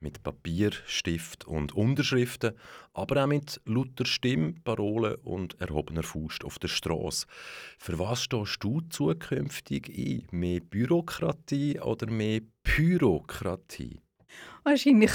Mit Papier, Stift und Unterschriften, aber auch mit lauter Stimme, Parolen und erhobener Faust auf der Straße. Für was stehst du zukünftig ein? Mehr Bürokratie oder mehr Pyrokratie? Wahrscheinlich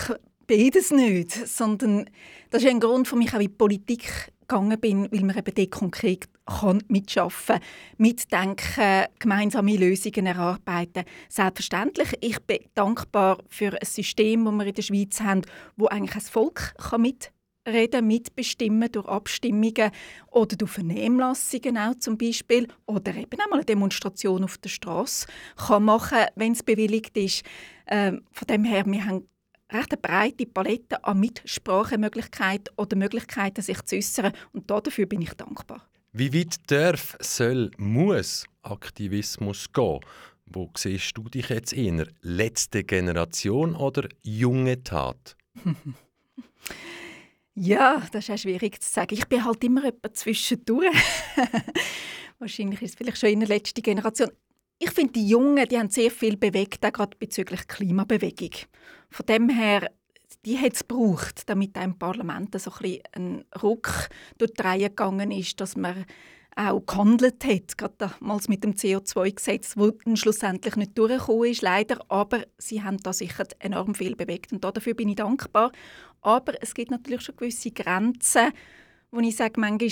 beides nicht, sondern das ist ein Grund für mich auch in die Politik gegangen bin, weil man eben dort konkret kann mitschaffen, mitdenken, gemeinsame Lösungen erarbeiten. Selbstverständlich, ich bin dankbar für ein System, das wir in der Schweiz haben, wo eigentlich das Volk kann mitreden, mitbestimmen durch Abstimmungen oder durch Vernehmlassungen auch zum Beispiel oder eben auch mal eine Demonstration auf der Straße kann machen, wenn es bewilligt ist. Ähm, von dem her, wir haben recht eine breite Palette an Mitsprachemöglichkeiten oder Möglichkeiten, sich zu äußern. Und dafür bin ich dankbar. Wie weit darf, soll, muss Aktivismus gehen? Wo siehst du dich jetzt eher? Letzte Generation oder junge Tat? ja, das ist auch schwierig zu sagen. Ich bin halt immer etwa zwischendurch. Wahrscheinlich ist es vielleicht schon in der letzten Generation. Ich finde, die Jungen die haben sehr viel bewegt, auch gerade bezüglich Klimabewegung. Von dem her, die hat es gebraucht, damit im Parlament so ein, ein Ruck durch die Reihe gegangen ist, dass man auch gehandelt hat, gerade damals mit dem CO2-Gesetz, das schlussendlich nicht durchgekommen ist, leider, aber sie haben da sicher enorm viel bewegt und dafür bin ich dankbar. Aber es gibt natürlich schon gewisse Grenzen, wo ich sage, manchmal,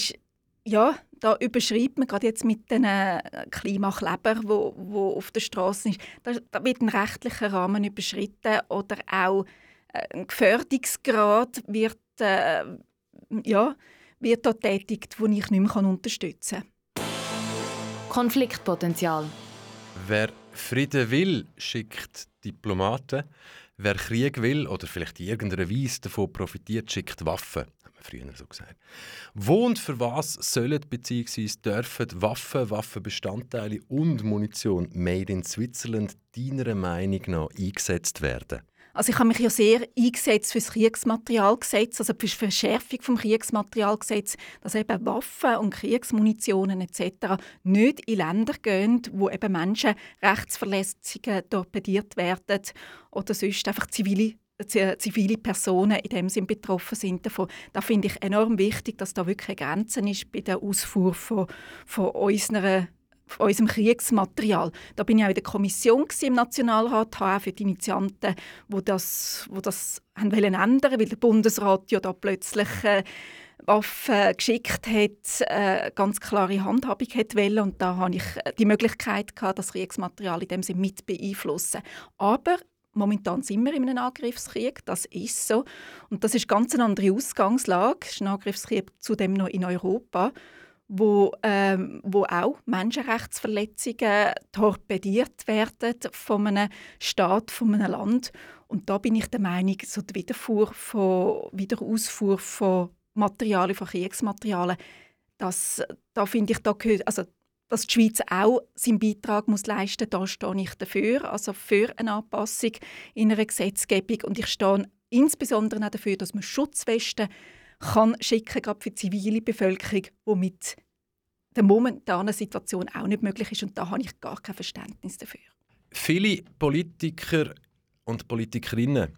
ja, da überschreibt man gerade jetzt mit den äh, Klimakleber, wo, wo auf der Straße ist, da, da, wird ein rechtlicher Rahmen überschritten oder auch äh, ein Gefährdungsgrad wird, äh, ja, wird da tätigt, wo ich nicht mehr unterstützen kann. Konfliktpotenzial. Wer Frieden will, schickt Diplomaten. Wer Krieg will oder vielleicht in irgendeiner Weise davon profitiert, schickt Waffen früher so gesagt. Wo und für was sollen bzw. dürfen Waffen, Waffenbestandteile und Munition made in Switzerland deiner Meinung nach eingesetzt werden? Also ich habe mich ja sehr eingesetzt für das Kriegsmaterialgesetz, also für die Verschärfung des Kriegsmaterialgesetzes, dass eben Waffen und Kriegsmunitionen etc. nicht in Länder gehen, wo eben Menschenrechtsverletzungen torpediert werden oder sonst einfach zivile zivile Personen in dem Sinn betroffen sind davon. Da finde ich enorm wichtig, dass da wirklich Grenzen ist bei der Ausfuhr von, von unserer unserem Kriegsmaterial. Da bin ich auch in der Kommission im Nationalrat, habe auch für die Initianten, wo das, wo das haben wollen ändern, weil der Bundesrat ja da plötzlich äh, Waffen geschickt hat, äh, ganz klare Handhabung hat wollen. und da habe ich äh, die Möglichkeit gehabt, das Kriegsmaterial in dem Sinne mit beeinflussen. Aber Momentan sind wir in einem Angriffskrieg, das ist so. Und das ist ganz eine andere Ausgangslage. Es ist ein Angriffskrieg zudem noch in Europa, wo, ähm, wo auch Menschenrechtsverletzungen torpediert werden von einem Staat, von einem Land. Und da bin ich der Meinung, so die Wiederfuhr von, Wiederausfuhr von Materialien, von Kriegsmaterialien, das, da finde ich, da gehört, also dass die Schweiz auch seinen Beitrag muss leisten muss. Da stehe ich dafür, also für eine Anpassung in einer Gesetzgebung. Und ich stehe insbesondere auch dafür, dass man Schutzwesten kann schicken, gerade für die zivile Bevölkerung, die mit der momentanen Situation auch nicht möglich ist. Und da habe ich gar kein Verständnis dafür. Viele Politiker und Politikerinnen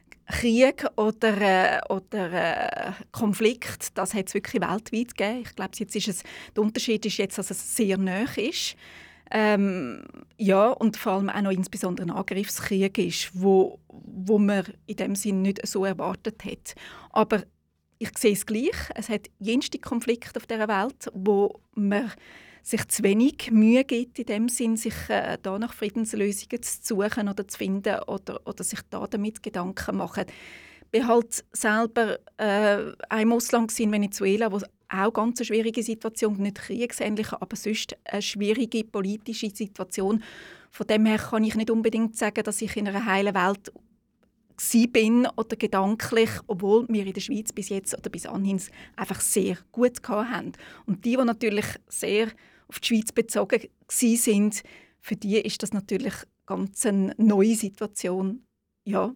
Krieg oder, äh, oder äh, Konflikt, das hat es wirklich weltweit gegeben. Ich glaube, jetzt ist es, der Unterschied ist jetzt, dass es sehr nah ist. Ähm, ja, und vor allem auch noch insbesondere ein Angriffskrieg ist, wo, wo man in dem Sinn nicht so erwartet hat. Aber ich sehe es gleich. Es hat jenste Konflikte auf dieser Welt, wo man sich zu wenig Mühe gibt, in dem Sinn, sich äh, da nach Friedenslösungen zu suchen oder zu finden oder, oder sich da damit Gedanken machen. Ich war halt selber äh, im Ausland in Venezuela, wo auch ganz eine schwierige Situation, nicht kriegsähnlich, aber sonst eine schwierige politische Situation. Von dem her kann ich nicht unbedingt sagen, dass ich in einer heilen Welt bin oder gedanklich, obwohl wir in der Schweiz bis jetzt oder bis anhin einfach sehr gut haben. Und die, die natürlich sehr auf die Schweiz bezogen sind, für die ist das natürlich ganz eine neue Situation. Ja,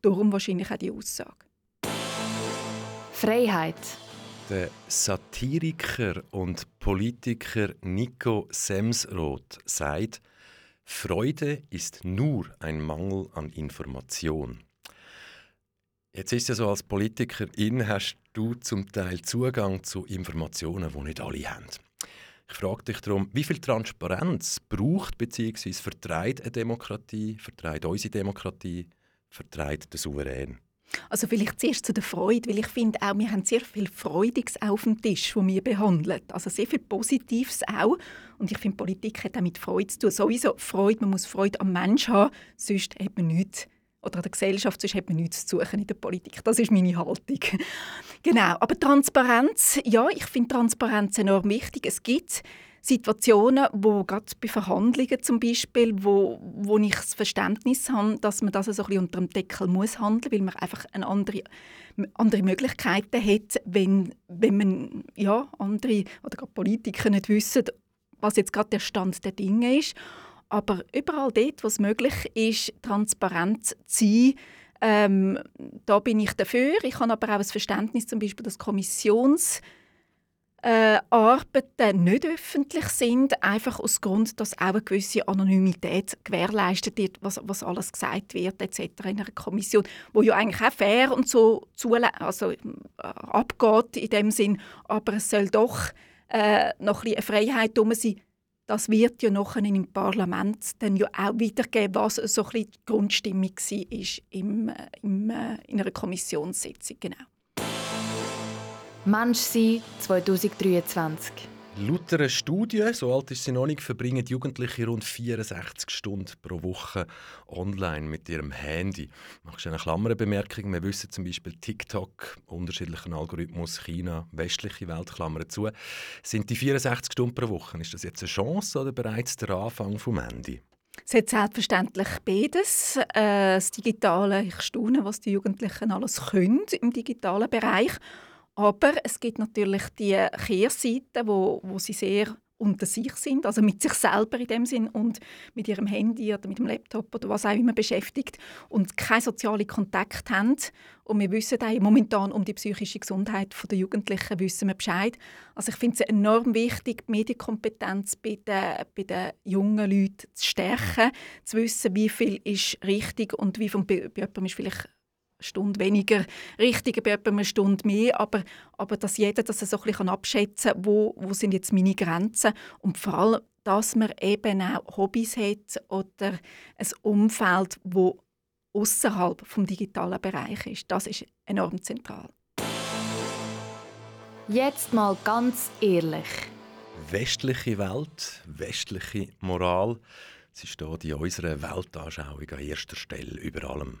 darum wahrscheinlich auch die Aussage. Freiheit. Der Satiriker und Politiker Nico Semsroth sagt, Freude ist nur ein Mangel an Information. Jetzt ist ja so, als Politikerin hast du zum Teil Zugang zu Informationen, die nicht alle haben. Ich frage dich darum, wie viel Transparenz braucht bzw. vertreibt eine Demokratie, vertreibt unsere Demokratie, vertreibt der Souverän? Also vielleicht zuerst zu der Freude, weil ich finde auch, wir haben sehr viel Freudiges auf dem Tisch, wo wir behandeln. Also sehr viel Positives auch. Und ich finde, Politik hat auch mit Freude zu tun. Sowieso Freude, man muss Freude am Mensch haben, sonst hat man nichts oder an der Gesellschaft, sonst hat man nichts zu suchen in der Politik. Das ist meine Haltung. genau, aber Transparenz, ja, ich finde Transparenz enorm wichtig. Es gibt Situationen, wo gerade bei Verhandlungen zum Beispiel, wo, wo ich das Verständnis habe, dass man das so ein bisschen unter dem Deckel muss handeln, weil man einfach eine andere, andere Möglichkeiten hat, wenn, wenn man ja, andere oder gerade Politiker nicht wissen, was jetzt gerade der Stand der Dinge ist. Aber überall dort, wo es möglich ist, transparent zu sein, ähm, da bin ich dafür. Ich habe aber auch das Verständnis, zum Beispiel, dass Kommissions äh, nicht öffentlich sind, einfach aus Grund, dass auch eine gewisse Anonymität gewährleistet wird, was, was alles gesagt wird etc. in einer Kommission, wo ja eigentlich auch fair und so also, äh, abgeht in dem Sinn, aber es soll doch äh, noch ein bisschen Freiheit sein, das wird ja nachher im Parlament dann ja auch wiedergeben, was so ein die Grundstimmung war im, im, äh, in einer Kommissionssitzung. Genau. Mensch sein 2023. Laut einer Studie, so alt ist sie noch nicht, verbringen Jugendliche rund 64 Stunden pro Woche online mit ihrem Handy. Machst du eine Klammerbemerkung? Wir wissen zum Beispiel TikTok, unterschiedlichen Algorithmus, China, westliche Welt, Klammern zu. Sind die 64 Stunden pro Woche, ist das jetzt eine Chance oder bereits der Anfang vom Handy? Es hat selbstverständlich beides. Äh, das Digitale, ich staune, was die Jugendlichen alles können im digitalen Bereich. Aber es gibt natürlich die Kehrseiten, wo, wo sie sehr unter sich sind, also mit sich selber in dem Sinn und mit ihrem Handy oder mit dem Laptop oder was auch immer beschäftigt und keine sozialen Kontakt haben. Und wir wissen auch momentan um die psychische Gesundheit der Jugendlichen wissen wir Bescheid. Also ich finde es enorm wichtig, die Medienkompetenz bei den, bei den jungen Leuten zu stärken, zu wissen, wie viel ist richtig und wie viel bei jemandem ist vielleicht Stunde weniger richtig, bei etwa eine Stunde mehr, aber, aber dass jeder das so ein bisschen abschätzen kann, wo, wo sind jetzt meine Grenzen und vor allem, dass man eben auch Hobbys hat oder ein Umfeld, wo außerhalb vom digitalen Bereich ist. Das ist enorm zentral. Jetzt mal ganz ehrlich. Westliche Welt, westliche Moral, sie steht in unserer Weltanschauung an erster Stelle über allem.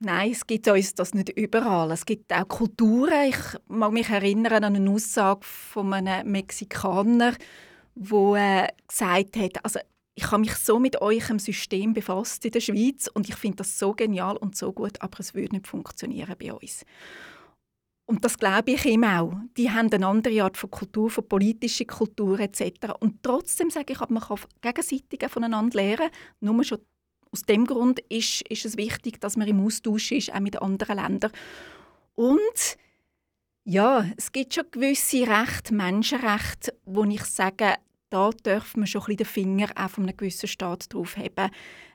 Nein, es gibt uns das nicht überall. Es gibt auch Kulturen. Ich mag mich erinnern an eine Aussage von einem Mexikaner, wo äh, gesagt hat, also ich habe mich so mit eurem System befasst in der Schweiz und ich finde das so genial und so gut, aber es würde nicht funktionieren bei uns. Und das glaube ich ihm auch. Die haben eine andere Art von Kultur, von politischer Kultur etc. Und trotzdem sage ich, man kann gegenseitig voneinander lernen. Nur schon aus dem Grund ist, ist es wichtig, dass man im Austausch ist, auch mit anderen Ländern. Und ja, es gibt schon gewisse Rechte, Menschenrechte, wo ich sage, da dürfen wir schon ein den Finger auch von einem gewissen Staat drauf haben,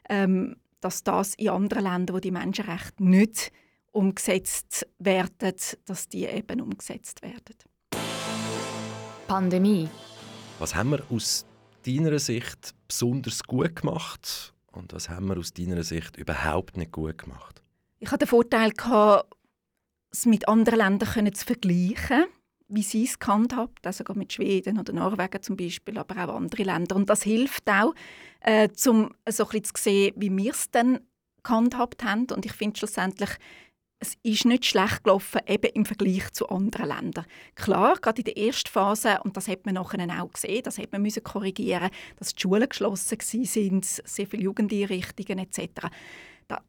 ähm, dass das in anderen Ländern, wo die Menschenrechte nicht umgesetzt werden, dass die eben umgesetzt werden. Pandemie. Was haben wir aus deiner Sicht besonders gut gemacht und was haben wir aus deiner Sicht überhaupt nicht gut gemacht? Ich hatte den Vorteil, es mit anderen Ländern zu vergleichen, wie sie es gehandhabt also mit Schweden oder Norwegen zum Beispiel, aber auch andere Länder. Und das hilft auch, äh, um so ein bisschen zu sehen, wie wir es dann gehandhabt haben. Und ich finde schlussendlich, es ist nicht schlecht gelaufen, eben im Vergleich zu anderen Ländern. Klar, gerade in der ersten Phase, und das hat man nachher auch gesehen, das hat man müssen korrigieren, dass die Schulen geschlossen waren, sehr viele Jugendeinrichtungen etc.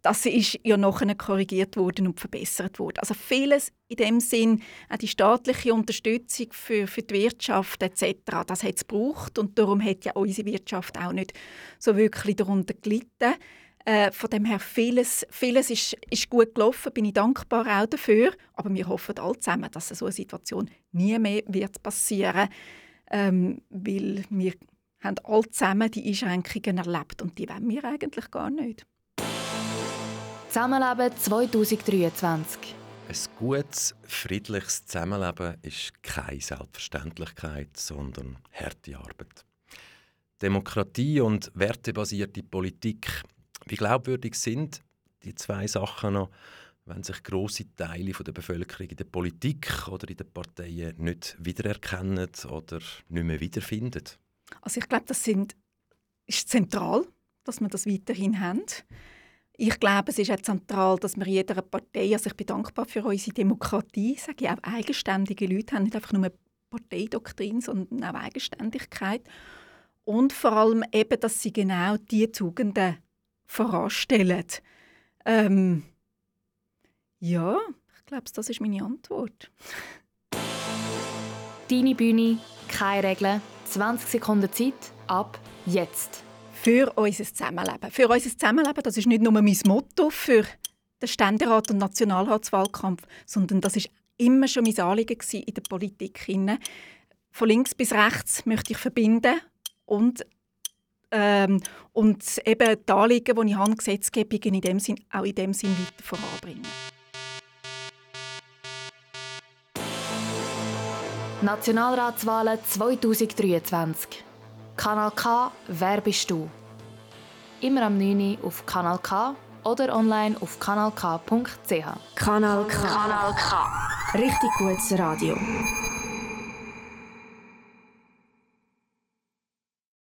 Das ist ja nachher korrigiert worden und verbessert worden. Also vieles in dem Sinn, auch die staatliche Unterstützung für, für die Wirtschaft etc., das hat es gebraucht und darum hat ja unsere Wirtschaft auch nicht so wirklich darunter gelitten. Äh, von dem her, vieles, vieles ist, ist gut gelaufen, bin ich dankbar auch dafür. Aber wir hoffen alle zusammen, dass so eine Situation nie mehr wird passieren ähm, weil wir haben alle zusammen die Einschränkungen erlebt und die wollen wir eigentlich gar nicht. Zusammenleben 2023 ein gutes, friedliches Zusammenleben ist keine Selbstverständlichkeit, sondern harte Arbeit. Demokratie und wertebasierte Politik wie glaubwürdig sind die zwei Sachen noch, wenn sich große Teile der Bevölkerung in der Politik oder in den Parteien nicht wiedererkennen oder nicht mehr wiederfinden? Also ich glaube, das sind, ist zentral, dass wir das weiterhin haben. Ich glaube, es ist auch zentral, dass wir jeder Partei, also ich bin dankbar für unsere Demokratie, sage ich auch eigenständige Leute haben nicht einfach nur Parteidoktrin, sondern auch Eigenständigkeit. Und vor allem eben, dass sie genau die Tugenden voranstellen. Ähm, ja, ich glaube, das ist meine Antwort. Deine Bühne, keine Regeln, 20 Sekunden Zeit, ab jetzt. Für unser Zusammenleben. Für unser Zusammenleben, das ist nicht nur mein Motto für den Ständerat- und Nationalratswahlkampf, sondern das ist immer schon mein Anliegen in der Politik. Von links bis rechts möchte ich verbinden und ähm, und eben die Anliegen, die ich habe, Gesetzgebung in dem Sinn, auch in dem Sinn weiter voranbringen. Nationalratswahlen 2023. Kanal K, wer bist du? Immer am 9. Uhr auf Kanal K oder online auf kanalk.ch. Kanal K. Kanal K. Richtig gutes Radio.